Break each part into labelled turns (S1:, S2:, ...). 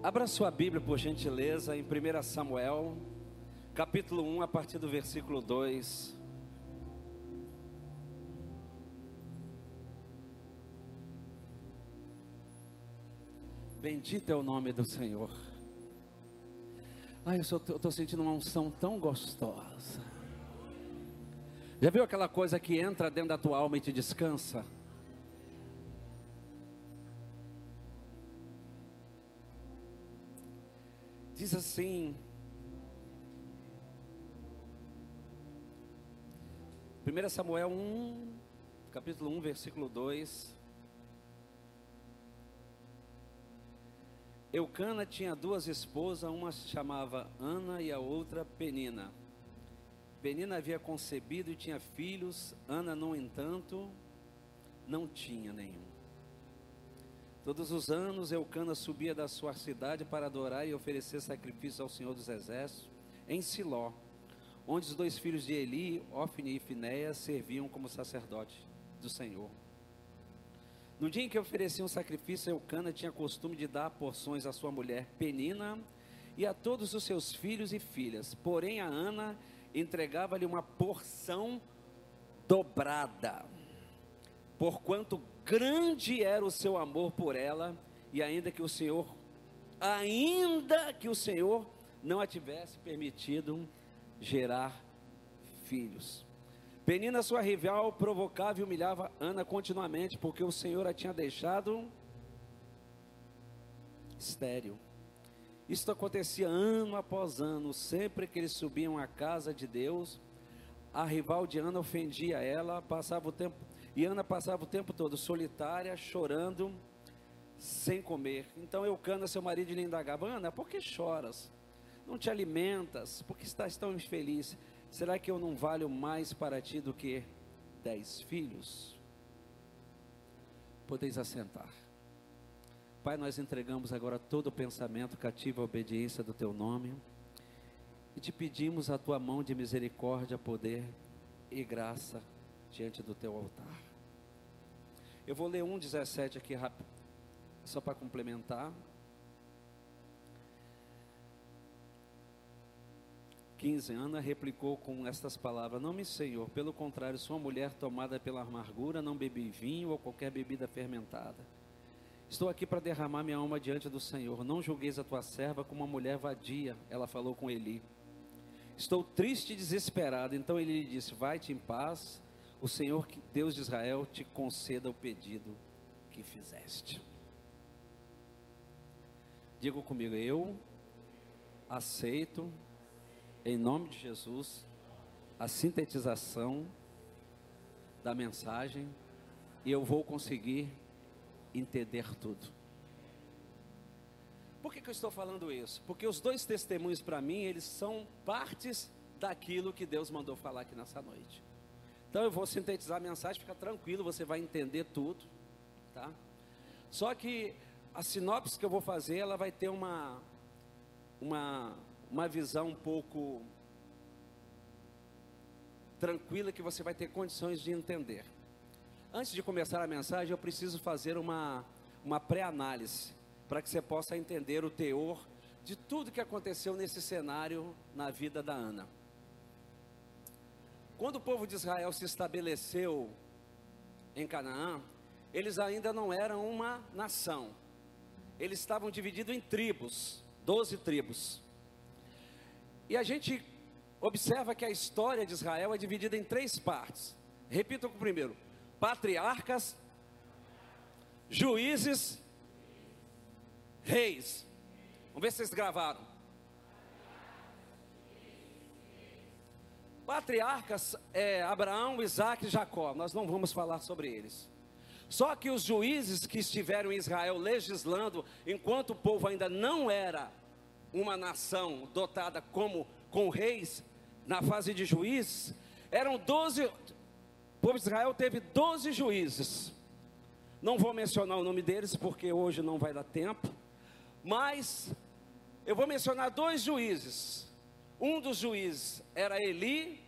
S1: Abra sua Bíblia, por gentileza, em 1 Samuel, capítulo 1, a partir do versículo 2. Bendito é o nome do Senhor. Ai, eu estou sentindo uma unção tão gostosa. Já viu aquela coisa que entra dentro da tua alma e te descansa? Diz assim, 1 Samuel 1, capítulo 1, versículo 2. Eucana tinha duas esposas, uma se chamava Ana e a outra Penina. Penina havia concebido e tinha filhos, Ana, no entanto, não tinha nenhum. Todos os anos Eucana subia da sua cidade para adorar e oferecer sacrifícios ao Senhor dos Exércitos em Siló, onde os dois filhos de Eli, Ofni e Finéia, serviam como sacerdote do Senhor. No dia em que ofereciam um sacrifício, Eucana tinha costume de dar porções à sua mulher Penina e a todos os seus filhos e filhas. Porém, a Ana entregava-lhe uma porção dobrada, porquanto grande era o seu amor por ela, e ainda que o Senhor, ainda que o Senhor não a tivesse permitido gerar filhos. Penina, sua rival, provocava e humilhava Ana continuamente, porque o Senhor a tinha deixado estéril. Isso acontecia ano após ano, sempre que eles subiam à casa de Deus, a rival de Ana ofendia ela, passava o tempo, e Ana passava o tempo todo solitária, chorando, sem comer. Então Eucana, seu marido, lhe indagava: Ana, por que choras? Não te alimentas? Por que estás tão infeliz? Será que eu não valho mais para ti do que dez filhos? Podeis assentar. Pai, nós entregamos agora todo o pensamento cativo à obediência do teu nome e te pedimos a tua mão de misericórdia, poder e graça diante do teu altar. Eu vou ler 1,17 aqui rápido, só para complementar. 15, Ana replicou com estas palavras: Não me, Senhor, pelo contrário, sou uma mulher tomada pela amargura, não bebi vinho ou qualquer bebida fermentada. Estou aqui para derramar minha alma diante do Senhor. Não julgueis a tua serva como uma mulher vadia, ela falou com Eli. Estou triste e desesperado. Então ele lhe disse: Vai-te em paz, o Senhor, Deus de Israel, te conceda o pedido que fizeste. Diga comigo, eu aceito em nome de Jesus, a sintetização da mensagem e eu vou conseguir entender tudo. Por que, que eu estou falando isso? Porque os dois testemunhos para mim, eles são partes daquilo que Deus mandou falar aqui nessa noite. Então eu vou sintetizar a mensagem, fica tranquilo, você vai entender tudo, tá? Só que a sinopse que eu vou fazer, ela vai ter uma uma uma visão um pouco tranquila que você vai ter condições de entender. Antes de começar a mensagem, eu preciso fazer uma, uma pré-análise para que você possa entender o teor de tudo que aconteceu nesse cenário na vida da Ana. Quando o povo de Israel se estabeleceu em Canaã, eles ainda não eram uma nação. Eles estavam divididos em tribos, doze tribos. E a gente observa que a história de Israel é dividida em três partes. Repita o primeiro: patriarcas, juízes, reis. Vamos ver se vocês gravaram. Patriarcas é Abraão, Isaac e Jacó. Nós não vamos falar sobre eles. Só que os juízes que estiveram em Israel legislando, enquanto o povo ainda não era uma nação dotada como com reis na fase de juízes, eram 12, o povo de Israel teve 12 juízes. Não vou mencionar o nome deles porque hoje não vai dar tempo, mas eu vou mencionar dois juízes. Um dos juízes era Eli,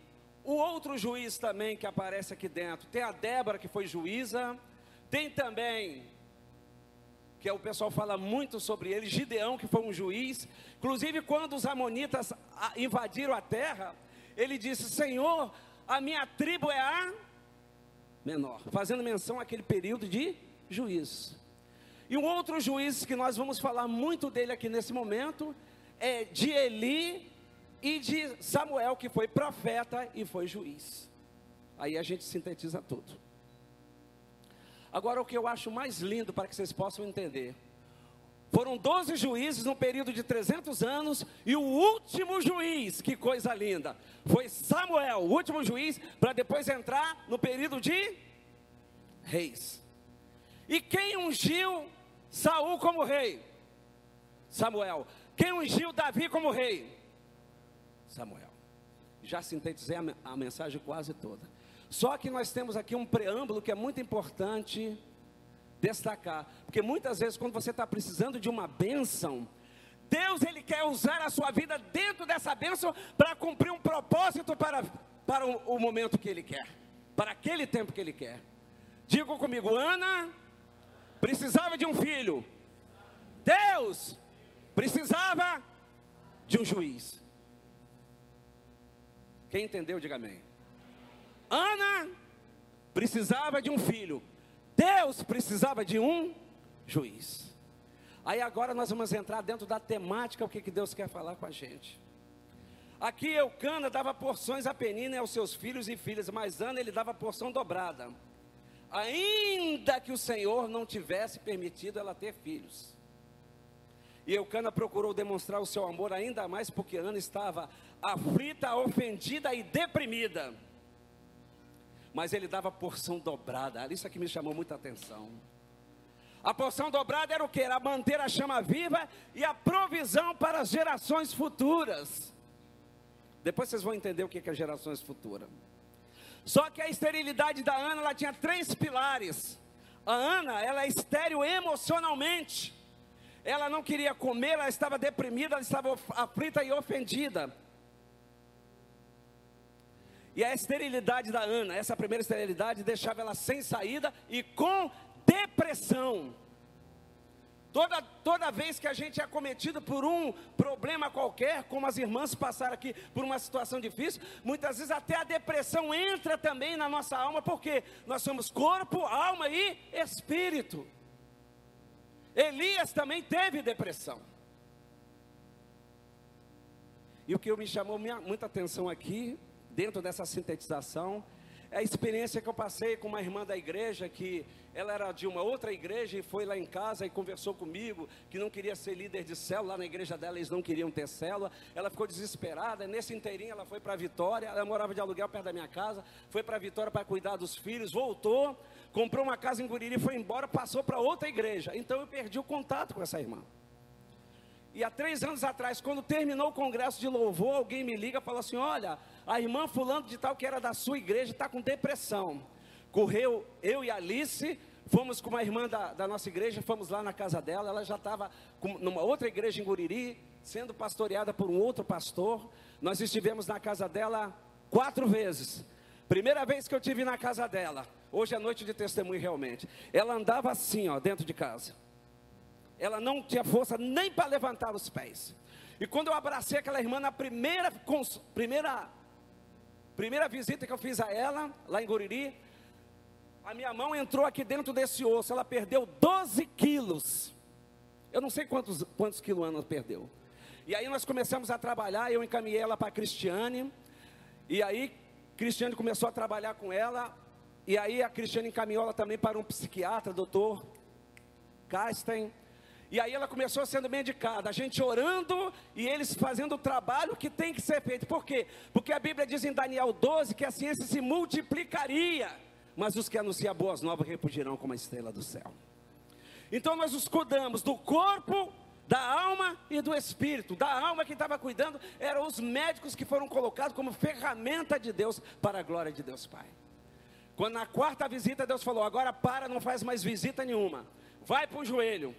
S1: o outro juiz também que aparece aqui dentro, tem a Débora que foi juíza, tem também que é o pessoal fala muito sobre ele, Gideão, que foi um juiz. Inclusive, quando os amonitas invadiram a terra, ele disse: Senhor, a minha tribo é a menor, fazendo menção àquele período de juízo. E um outro juiz que nós vamos falar muito dele aqui nesse momento é de Eli e de Samuel, que foi profeta e foi juiz. Aí a gente sintetiza tudo. Agora, o que eu acho mais lindo para que vocês possam entender. Foram 12 juízes num período de 300 anos, e o último juiz, que coisa linda, foi Samuel, o último juiz, para depois entrar no período de reis. E quem ungiu Saul como rei? Samuel. Quem ungiu Davi como rei? Samuel. Já sintetizei a, mensagem quase toda. Só que nós temos aqui um preâmbulo que é muito importante destacar, porque muitas vezes quando você está precisando de uma bênção, Deus ele quer usar a sua vida dentro dessa bênção para cumprir um propósito para, para o, o momento que Ele quer, para aquele tempo que Ele quer. Diga comigo, Ana precisava de um filho, Deus precisava de um juiz. Quem entendeu, diga amém. Ana precisava de um filho, Deus precisava de um juiz. Aí agora nós vamos entrar dentro da temática, o que, que Deus quer falar com a gente. Aqui Eucana dava porções a Penina e aos seus filhos e filhas, mas Ana ele dava porção dobrada. Ainda que o Senhor não tivesse permitido ela ter filhos. E Eucana procurou demonstrar o seu amor ainda mais porque Ana estava aflita, ofendida e deprimida mas ele dava porção dobrada. Isso aqui me chamou muita atenção. A porção dobrada era o que? Era manter a chama viva e a provisão para as gerações futuras. Depois vocês vão entender o que é gerações futuras. Só que a esterilidade da Ana, ela tinha três pilares. A Ana, ela é estéril emocionalmente. Ela não queria comer, ela estava deprimida, ela estava aflita e ofendida. E a esterilidade da Ana, essa primeira esterilidade, deixava ela sem saída e com depressão. Toda, toda vez que a gente é cometido por um problema qualquer, como as irmãs passaram aqui por uma situação difícil, muitas vezes até a depressão entra também na nossa alma, porque nós somos corpo, alma e espírito. Elias também teve depressão. E o que me chamou minha, muita atenção aqui dentro dessa sintetização, é a experiência que eu passei com uma irmã da igreja que ela era de uma outra igreja e foi lá em casa e conversou comigo que não queria ser líder de célula, lá na igreja dela eles não queriam ter célula. Ela ficou desesperada, nesse inteirinho ela foi para Vitória, ela morava de aluguel perto da minha casa, foi para Vitória para cuidar dos filhos, voltou, comprou uma casa em Guriri, foi embora, passou para outra igreja. Então eu perdi o contato com essa irmã. E há três anos atrás, quando terminou o congresso de louvor, alguém me liga e fala assim: Olha, a irmã fulano de tal que era da sua igreja está com depressão. Correu eu e Alice, fomos com uma irmã da, da nossa igreja, fomos lá na casa dela, ela já estava numa outra igreja em Guriri, sendo pastoreada por um outro pastor. Nós estivemos na casa dela quatro vezes. Primeira vez que eu tive na casa dela, hoje é noite de testemunho realmente. Ela andava assim, ó, dentro de casa. Ela não tinha força nem para levantar os pés. E quando eu abracei aquela irmã na primeira, primeira Primeira visita que eu fiz a ela, lá em Guriri, a minha mão entrou aqui dentro desse osso, ela perdeu 12 quilos. Eu não sei quantos, quantos quilos ela perdeu. E aí nós começamos a trabalhar, eu encaminhei ela para a Cristiane, e aí Cristiane começou a trabalhar com ela, e aí a Cristiane encaminhou ela também para um psiquiatra, doutor Casten, e aí ela começou sendo medicada, a gente orando e eles fazendo o trabalho que tem que ser feito. Por quê? Porque a Bíblia diz em Daniel 12 que a ciência se multiplicaria, mas os que anunciam boas novas repugirão como a estrela do céu. Então nós nos cuidamos do corpo, da alma e do espírito. Da alma quem estava cuidando eram os médicos que foram colocados como ferramenta de Deus para a glória de Deus Pai. Quando na quarta visita Deus falou: agora para, não faz mais visita nenhuma. Vai para o joelho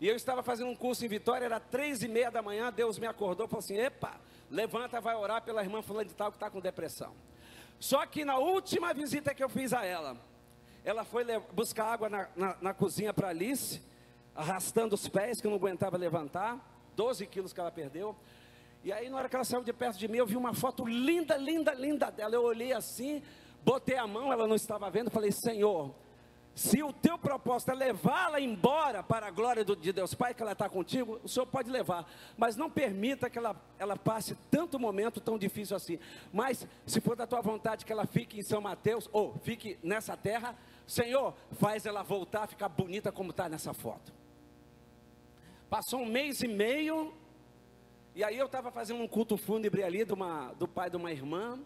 S1: e eu estava fazendo um curso em Vitória, era três e meia da manhã, Deus me acordou e falou assim: Epa, levanta, vai orar pela irmã fulana de tal que está com depressão. Só que na última visita que eu fiz a ela, ela foi buscar água na, na, na cozinha para Alice. arrastando os pés, que não aguentava levantar, 12 quilos que ela perdeu. E aí, na hora que ela saiu de perto de mim, eu vi uma foto linda, linda, linda dela. Eu olhei assim, botei a mão, ela não estava vendo, falei: Senhor, se o teu propósito é levá-la embora para a glória de Deus Pai, que ela está contigo, o Senhor pode levar, mas não permita que ela, ela passe tanto momento tão difícil assim. Mas, se for da tua vontade que ela fique em São Mateus, ou fique nessa terra, Senhor, faz ela voltar a ficar bonita como está nessa foto. Passou um mês e meio, e aí eu estava fazendo um culto fúnebre ali uma, do pai de uma irmã.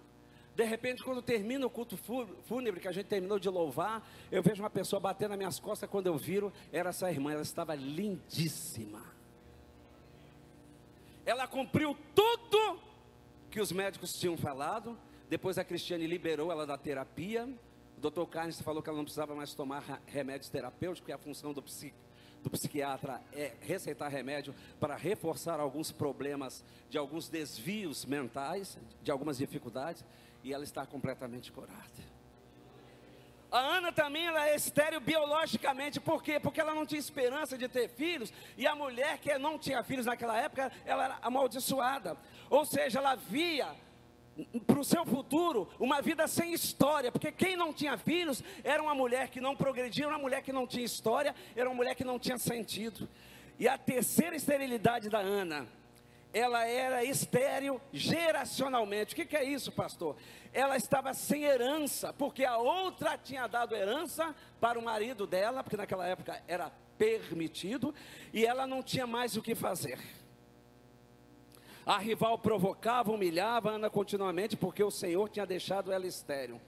S1: De repente, quando termina o culto fúnebre, que a gente terminou de louvar, eu vejo uma pessoa batendo nas minhas costas. Quando eu viro, era essa irmã, ela estava lindíssima. Ela cumpriu tudo que os médicos tinham falado. Depois a Cristiane liberou ela da terapia. O doutor Carnes falou que ela não precisava mais tomar remédios terapêuticos, que a função do do psiquiatra é receitar remédio para reforçar alguns problemas de alguns desvios mentais, de algumas dificuldades, e ela está completamente curada. A Ana também ela é estéreo biologicamente, por quê? Porque ela não tinha esperança de ter filhos, e a mulher que não tinha filhos naquela época, ela era amaldiçoada. Ou seja, ela via para o seu futuro uma vida sem história, porque quem não tinha filhos era uma mulher que não progredia, uma mulher que não tinha história, era uma mulher que não tinha sentido. E a terceira esterilidade da Ana, ela era estéril geracionalmente. O que, que é isso, pastor? Ela estava sem herança, porque a outra tinha dado herança para o marido dela, porque naquela época era permitido, e ela não tinha mais o que fazer. A rival provocava, humilhava Ana continuamente, porque o Senhor tinha deixado ela estéril.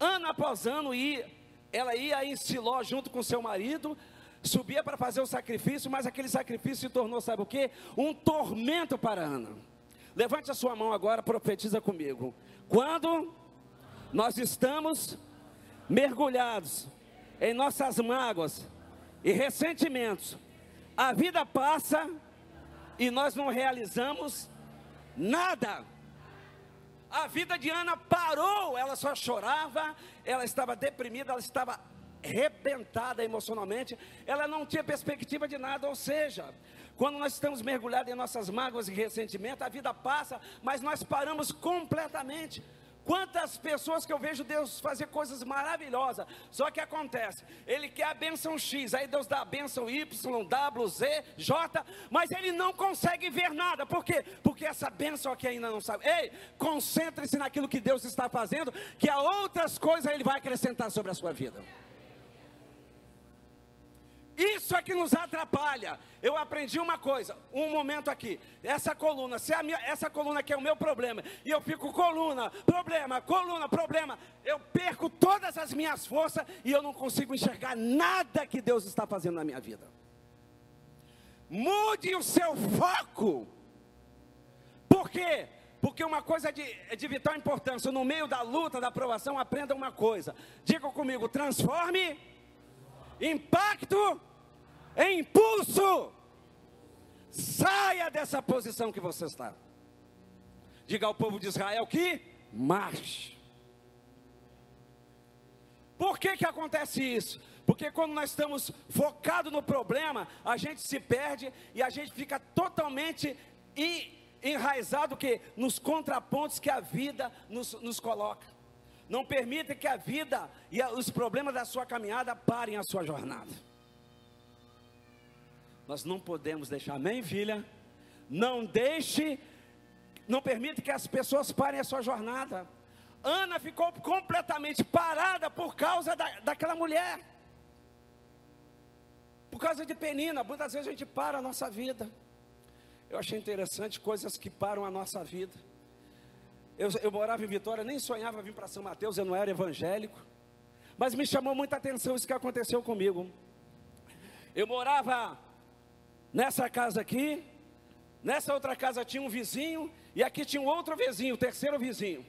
S1: Ano após ano, ia, ela ia em Siló junto com seu marido, subia para fazer o sacrifício, mas aquele sacrifício se tornou, sabe o que? Um tormento para Ana. Levante a sua mão agora, profetiza comigo. Quando nós estamos mergulhados em nossas mágoas e ressentimentos, a vida passa e nós não realizamos nada. A vida de Ana parou, ela só chorava, ela estava deprimida, ela estava rebentada emocionalmente, ela não tinha perspectiva de nada, ou seja, quando nós estamos mergulhados em nossas mágoas e ressentimento, a vida passa, mas nós paramos completamente. Quantas pessoas que eu vejo Deus fazer coisas maravilhosas, só que acontece, Ele quer a bênção X, aí Deus dá a bênção Y, W, Z, J, mas Ele não consegue ver nada, por quê? Porque essa bênção aqui ainda não sabe. Ei, concentre-se naquilo que Deus está fazendo, que a outras coisas Ele vai acrescentar sobre a sua vida. Isso é que nos atrapalha. Eu aprendi uma coisa, um momento aqui. Essa coluna, se minha, essa coluna aqui é o meu problema, e eu fico coluna, problema, coluna, problema, eu perco todas as minhas forças e eu não consigo enxergar nada que Deus está fazendo na minha vida. Mude o seu foco. Por quê? Porque uma coisa de, é de vital importância. No meio da luta, da aprovação, aprenda uma coisa. Diga comigo: transforme impacto em impulso. Saia dessa posição que você está. Diga ao povo de Israel que marche. Por que, que acontece isso? Porque quando nós estamos focados no problema, a gente se perde e a gente fica totalmente enraizado que nos contrapontos que a vida nos, nos coloca. Não permita que a vida e os problemas da sua caminhada parem a sua jornada. Nós não podemos deixar, amém, filha? Não deixe, não permita que as pessoas parem a sua jornada. Ana ficou completamente parada por causa da, daquela mulher. Por causa de Penina, muitas vezes a gente para a nossa vida. Eu achei interessante coisas que param a nossa vida. Eu, eu morava em Vitória, nem sonhava vir para São Mateus, eu não era evangélico. Mas me chamou muita atenção isso que aconteceu comigo. Eu morava nessa casa aqui, nessa outra casa tinha um vizinho, e aqui tinha um outro vizinho, o terceiro vizinho.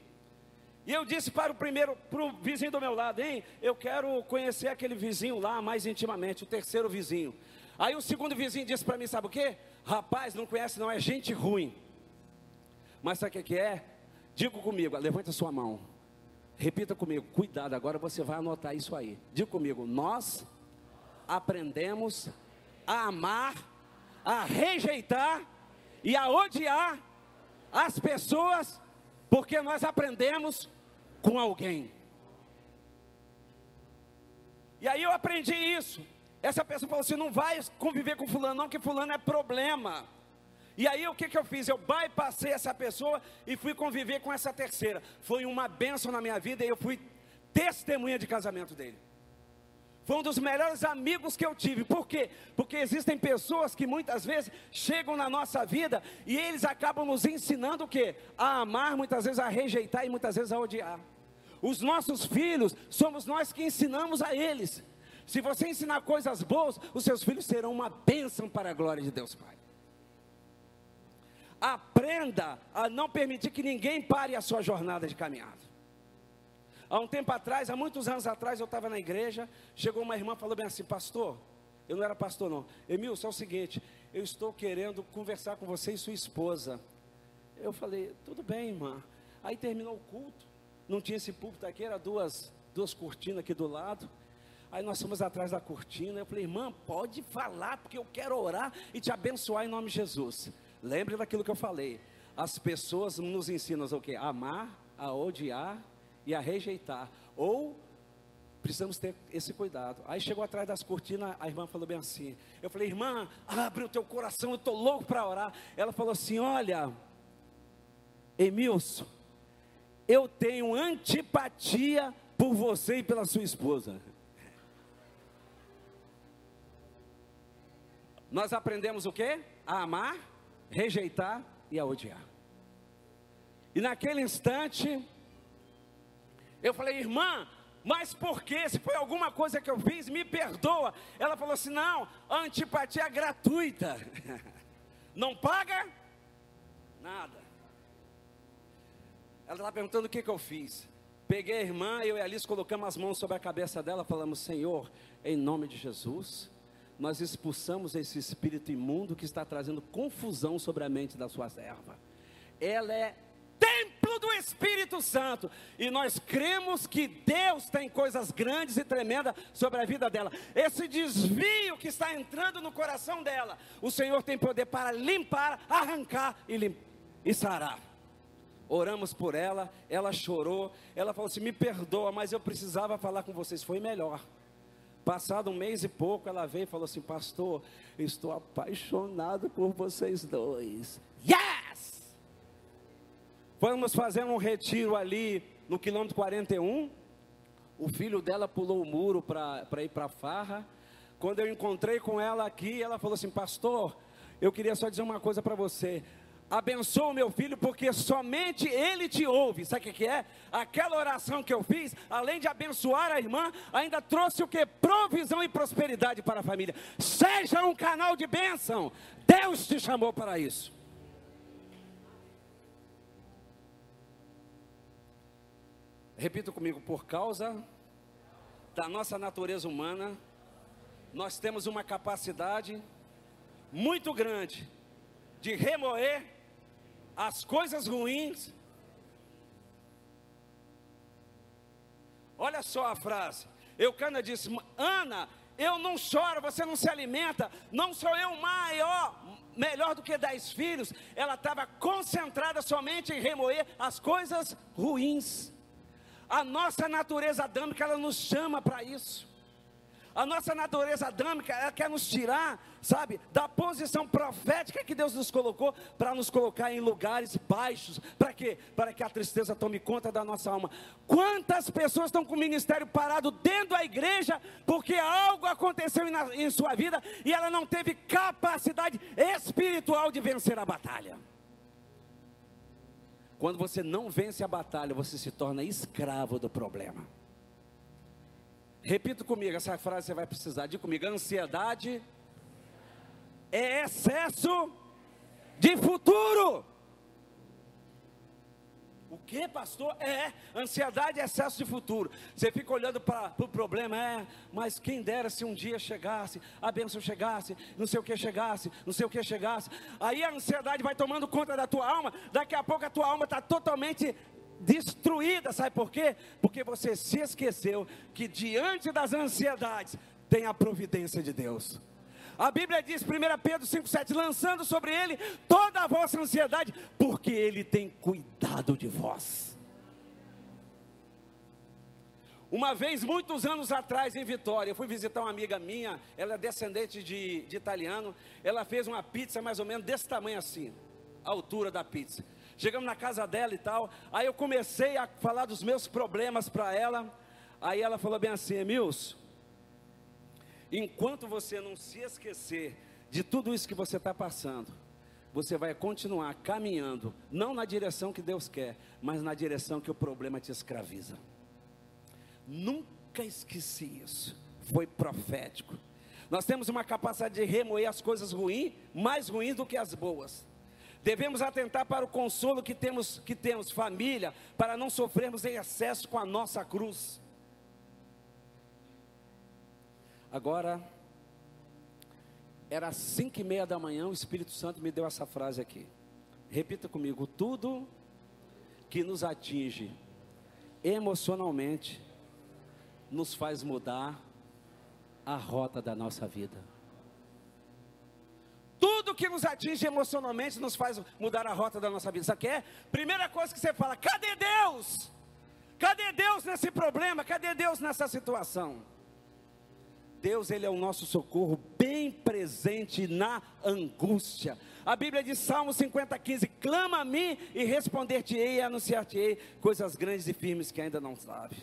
S1: E eu disse para o primeiro, para o vizinho do meu lado, hein, eu quero conhecer aquele vizinho lá mais intimamente, o terceiro vizinho. Aí o segundo vizinho disse para mim, sabe o que? Rapaz, não conhece não, é gente ruim. Mas sabe o que é? Diga comigo, levante a sua mão. Repita comigo, cuidado, agora você vai anotar isso aí. Diga comigo, nós aprendemos a amar, a rejeitar e a odiar as pessoas, porque nós aprendemos com alguém. E aí eu aprendi isso. Essa pessoa falou assim: não vai conviver com fulano, não, que fulano é problema. E aí o que, que eu fiz? Eu bypassei essa pessoa e fui conviver com essa terceira. Foi uma benção na minha vida e eu fui testemunha de casamento dele. Foi um dos melhores amigos que eu tive. Por quê? Porque existem pessoas que muitas vezes chegam na nossa vida e eles acabam nos ensinando o quê? A amar, muitas vezes a rejeitar e muitas vezes a odiar. Os nossos filhos somos nós que ensinamos a eles. Se você ensinar coisas boas, os seus filhos serão uma bênção para a glória de Deus Pai. Aprenda a não permitir que ninguém pare a sua jornada de caminhada. Há um tempo atrás, há muitos anos atrás, eu estava na igreja, chegou uma irmã e falou bem assim, pastor, eu não era pastor não, Emil, só é o seguinte, eu estou querendo conversar com você e sua esposa. Eu falei, tudo bem, irmã. Aí terminou o culto, não tinha esse púlpito aqui, era duas, duas cortinas aqui do lado. Aí nós fomos atrás da cortina. Eu falei, irmã, pode falar, porque eu quero orar e te abençoar em nome de Jesus. Lembre daquilo que eu falei. As pessoas nos ensinam o que? A amar, a odiar e a rejeitar. Ou precisamos ter esse cuidado. Aí chegou atrás das cortinas, a irmã falou bem assim. Eu falei, irmã, abre o teu coração, eu estou louco para orar. Ela falou assim: olha, Emilson, eu tenho antipatia por você e pela sua esposa. Nós aprendemos o que? A amar, rejeitar e a odiar. E naquele instante, eu falei, irmã, mas por que? Se foi alguma coisa que eu fiz, me perdoa. Ela falou assim: não, antipatia é gratuita. Não paga nada. Ela estava perguntando o que, que eu fiz. Peguei a irmã, eu e a Alice colocamos as mãos sobre a cabeça dela, falamos: Senhor, em nome de Jesus, nós expulsamos esse espírito imundo que está trazendo confusão sobre a mente da sua serva. Ela é templo do Espírito Santo. E nós cremos que Deus tem coisas grandes e tremendas sobre a vida dela. Esse desvio que está entrando no coração dela, o Senhor tem poder para limpar, arrancar e, lim e sarar. Oramos por ela, ela chorou, ela falou assim: me perdoa, mas eu precisava falar com vocês, foi melhor. Passado um mês e pouco, ela veio e falou assim: Pastor, estou apaixonado por vocês dois. Yes! Vamos fazer um retiro ali no quilômetro 41. O filho dela pulou o muro para ir para a farra. Quando eu encontrei com ela aqui, ela falou assim: Pastor, eu queria só dizer uma coisa para você abençoa o meu filho, porque somente ele te ouve. Sabe o que é? Aquela oração que eu fiz, além de abençoar a irmã, ainda trouxe o que? Provisão e prosperidade para a família. Seja um canal de bênção. Deus te chamou para isso. Repita comigo, por causa da nossa natureza humana, nós temos uma capacidade muito grande de remoer as coisas ruins. Olha só a frase. Eucana disse: Ana, eu não choro, você não se alimenta, não sou eu maior, melhor do que dez filhos. Ela estava concentrada somente em remoer as coisas ruins. A nossa natureza adâmica, ela nos chama para isso. A nossa natureza adâmica, ela quer nos tirar, sabe, da posição profética que Deus nos colocou, para nos colocar em lugares baixos. Para quê? Para que a tristeza tome conta da nossa alma. Quantas pessoas estão com o ministério parado dentro da igreja, porque algo aconteceu em, em sua vida e ela não teve capacidade espiritual de vencer a batalha. Quando você não vence a batalha, você se torna escravo do problema. Repita comigo, essa frase você vai precisar. Diga comigo: ansiedade é excesso de futuro. O que, pastor? É, ansiedade é excesso de futuro. Você fica olhando para o pro problema, é, mas quem dera se um dia chegasse, a bênção chegasse, não sei o que chegasse, não sei o que chegasse. Aí a ansiedade vai tomando conta da tua alma, daqui a pouco a tua alma está totalmente destruída, sabe por quê? Porque você se esqueceu que diante das ansiedades tem a providência de Deus. A Bíblia diz, 1 Pedro 5,7: lançando sobre ele toda a vossa ansiedade, porque ele tem cuidado de vós. Uma vez, muitos anos atrás, em Vitória, eu fui visitar uma amiga minha, ela é descendente de, de italiano, ela fez uma pizza mais ou menos desse tamanho assim, a altura da pizza. Chegamos na casa dela e tal, aí eu comecei a falar dos meus problemas para ela, aí ela falou bem assim, Emilson, enquanto você não se esquecer de tudo isso que você está passando, você vai continuar caminhando, não na direção que Deus quer, mas na direção que o problema te escraviza. Nunca esqueci isso. Foi profético. Nós temos uma capacidade de remoer as coisas ruins, mais ruins do que as boas. Devemos atentar para o consolo que temos, que temos família, para não sofrermos em excesso com a nossa cruz. Agora, era cinco e meia da manhã, o Espírito Santo me deu essa frase aqui. Repita comigo: tudo que nos atinge emocionalmente nos faz mudar a rota da nossa vida. Tudo que nos atinge emocionalmente nos faz mudar a rota da nossa vida. Sabe o que é? Primeira coisa que você fala: cadê Deus? Cadê Deus nesse problema? Cadê Deus nessa situação? Deus, Ele é o nosso socorro bem presente na angústia. A Bíblia diz, Salmo 50, 15: clama a mim e responder-te-ei e anunciar-te-ei coisas grandes e firmes que ainda não sabe.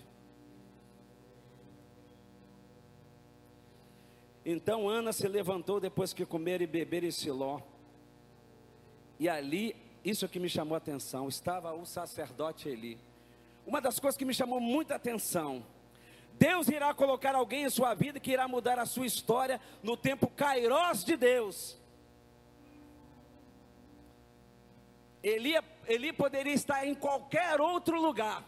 S1: Então Ana se levantou depois que comer e beber em Siló. E ali, isso que me chamou a atenção, estava o sacerdote Eli. Uma das coisas que me chamou muita atenção, Deus irá colocar alguém em sua vida que irá mudar a sua história no tempo kairós de Deus. Eli, Eli poderia estar em qualquer outro lugar,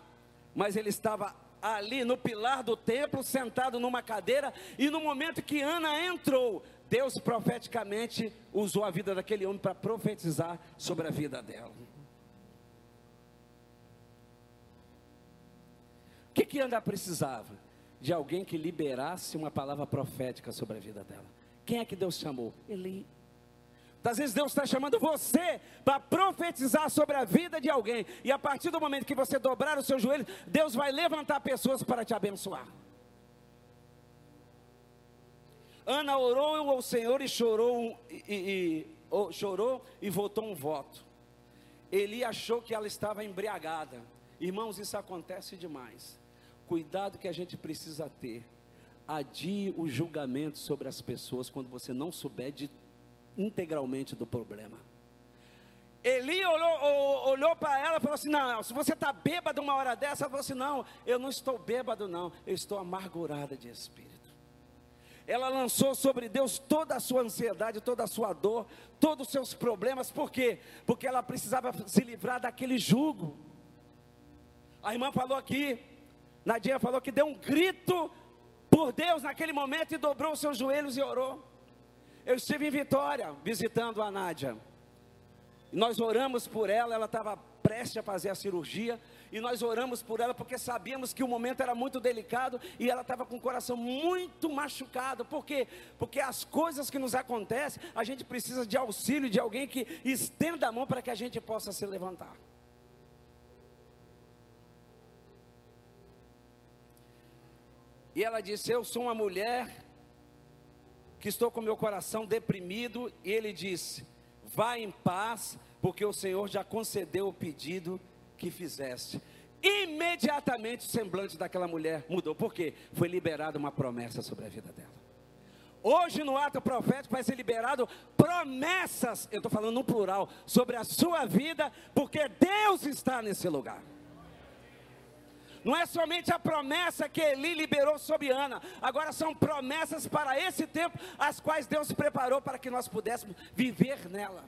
S1: mas ele estava ali no pilar do templo, sentado numa cadeira, e no momento que Ana entrou, Deus profeticamente usou a vida daquele homem para profetizar sobre a vida dela. O que, que Ana precisava? De alguém que liberasse uma palavra profética sobre a vida dela. Quem é que Deus chamou? Ele às vezes Deus está chamando você para profetizar sobre a vida de alguém. E a partir do momento que você dobrar o seu joelho, Deus vai levantar pessoas para te abençoar. Ana orou ao Senhor e chorou e, e, e chorou e votou um voto. Eli achou que ela estava embriagada. Irmãos, isso acontece demais. Cuidado que a gente precisa ter. Adie o julgamento sobre as pessoas quando você não souber de integralmente do problema. Eli olhou, olhou para ela e falou assim: Não, se você está bêbado uma hora dessa, ela falou assim: Não, eu não estou bêbado, não, eu estou amargurada de espírito. Ela lançou sobre Deus toda a sua ansiedade, toda a sua dor, todos os seus problemas, por quê? Porque ela precisava se livrar daquele jugo. A irmã falou aqui, Nadia falou que deu um grito por Deus naquele momento e dobrou os seus joelhos e orou. Eu estive em Vitória visitando a Nádia. Nós oramos por ela, ela estava prestes a fazer a cirurgia. E nós oramos por ela porque sabíamos que o momento era muito delicado e ela estava com o coração muito machucado. Por quê? Porque as coisas que nos acontecem, a gente precisa de auxílio de alguém que estenda a mão para que a gente possa se levantar. E ela disse: Eu sou uma mulher que estou com meu coração deprimido, e ele disse: Vá em paz, porque o Senhor já concedeu o pedido que fizeste. Imediatamente o semblante daquela mulher mudou, porque foi liberada uma promessa sobre a vida dela. Hoje no ato profético vai ser liberado promessas, eu estou falando no plural, sobre a sua vida, porque Deus está nesse lugar. Não é somente a promessa que Eli liberou sobre Ana, agora são promessas para esse tempo, as quais Deus preparou para que nós pudéssemos viver nela.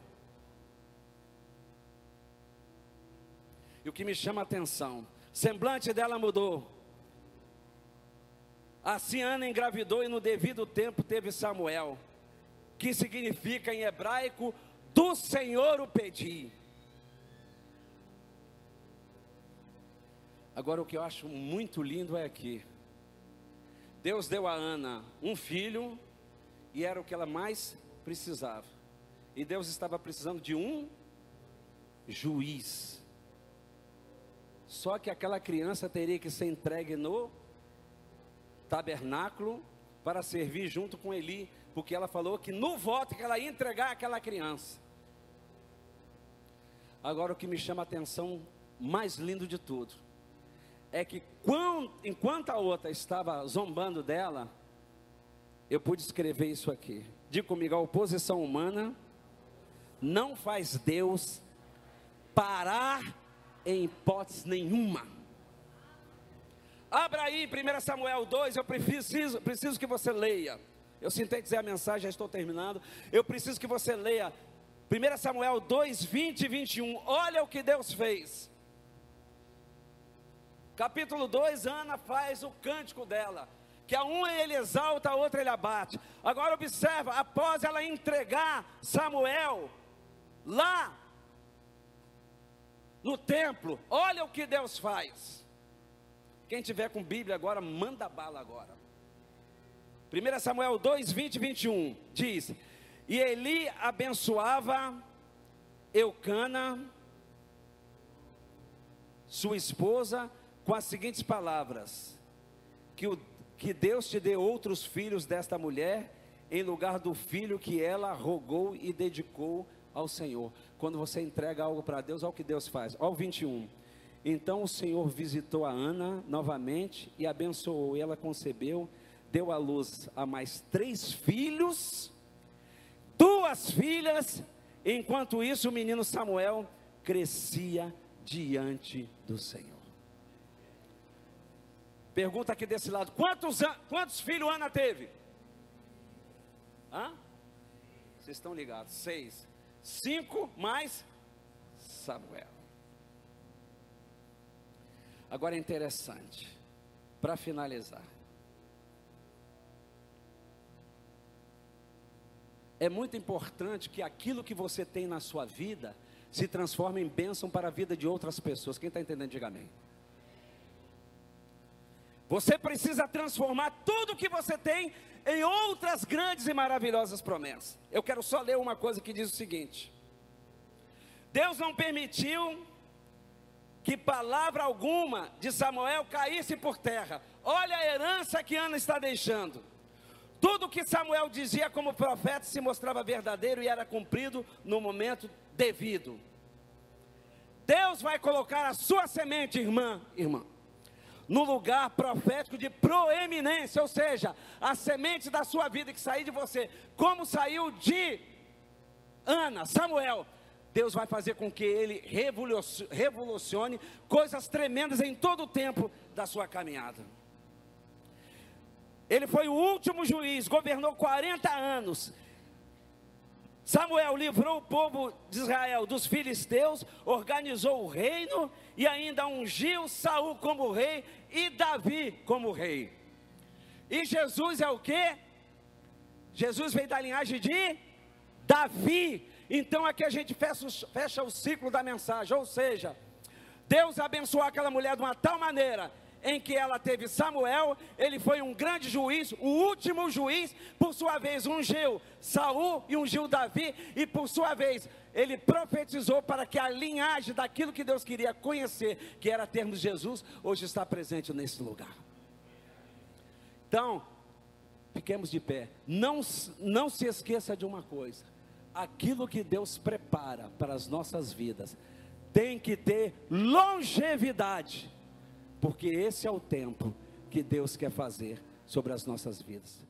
S1: E o que me chama a atenção, semblante dela mudou. Assim Ana engravidou e no devido tempo teve Samuel, que significa em hebraico: do Senhor o pedi. Agora, o que eu acho muito lindo é aqui. Deus deu a Ana um filho e era o que ela mais precisava. E Deus estava precisando de um juiz. Só que aquela criança teria que ser entregue no tabernáculo para servir junto com Eli, porque ela falou que no voto que ela ia entregar aquela criança. Agora o que me chama a atenção mais lindo de tudo é que enquanto a outra estava zombando dela, eu pude escrever isso aqui. Diga comigo, a oposição humana não faz Deus parar em hipótese nenhuma. Abra aí 1 Samuel 2, eu preciso, preciso que você leia. Eu sintetizei a mensagem, já estou terminando. Eu preciso que você leia 1 Samuel 2, 20 e 21. Olha o que Deus fez. Capítulo 2, Ana faz o cântico dela. Que a uma ele exalta, a outra ele abate. Agora observa, após ela entregar Samuel lá no templo, olha o que Deus faz. Quem tiver com Bíblia agora, manda bala agora. 1 Samuel 2, 20 e 21 diz: E Eli abençoava Eucana, sua esposa, com as seguintes palavras: que, o, que Deus te dê outros filhos desta mulher, em lugar do filho que ela rogou e dedicou ao Senhor. Quando você entrega algo para Deus, olha o que Deus faz. Olha o 21. Então o Senhor visitou a Ana novamente e abençoou. E ela concebeu, deu à luz a mais três filhos, duas filhas. Enquanto isso, o menino Samuel crescia diante do Senhor. Pergunta aqui desse lado: quantos, quantos filhos Ana teve? Hã? Vocês estão ligados? Seis. Cinco mais Samuel. Agora é interessante, para finalizar. É muito importante que aquilo que você tem na sua vida se transforme em bênção para a vida de outras pessoas. Quem está entendendo, diga amém. Você precisa transformar tudo que você tem em outras grandes e maravilhosas promessas. Eu quero só ler uma coisa que diz o seguinte: Deus não permitiu que palavra alguma de Samuel caísse por terra. Olha a herança que Ana está deixando. Tudo que Samuel dizia como profeta se mostrava verdadeiro e era cumprido no momento devido. Deus vai colocar a sua semente, irmã, irmã, no lugar profético de proeminência, ou seja, a semente da sua vida que sair de você, como saiu de Ana, Samuel, Deus vai fazer com que ele revolucione coisas tremendas em todo o tempo da sua caminhada. Ele foi o último juiz, governou 40 anos, Samuel livrou o povo de Israel dos filisteus, organizou o reino e ainda ungiu Saul como rei e Davi como rei. E Jesus é o que? Jesus veio da linhagem de Davi. Então aqui a gente fecha, fecha o ciclo da mensagem, ou seja, Deus abençoou aquela mulher de uma tal maneira em que ela teve Samuel, ele foi um grande juiz, o último juiz, por sua vez ungiu Saul e ungiu Davi, e por sua vez ele profetizou para que a linhagem daquilo que Deus queria conhecer, que era termos Jesus, hoje está presente nesse lugar. Então, fiquemos de pé. Não, não se esqueça de uma coisa: aquilo que Deus prepara para as nossas vidas tem que ter longevidade porque esse é o tempo que Deus quer fazer sobre as nossas vidas.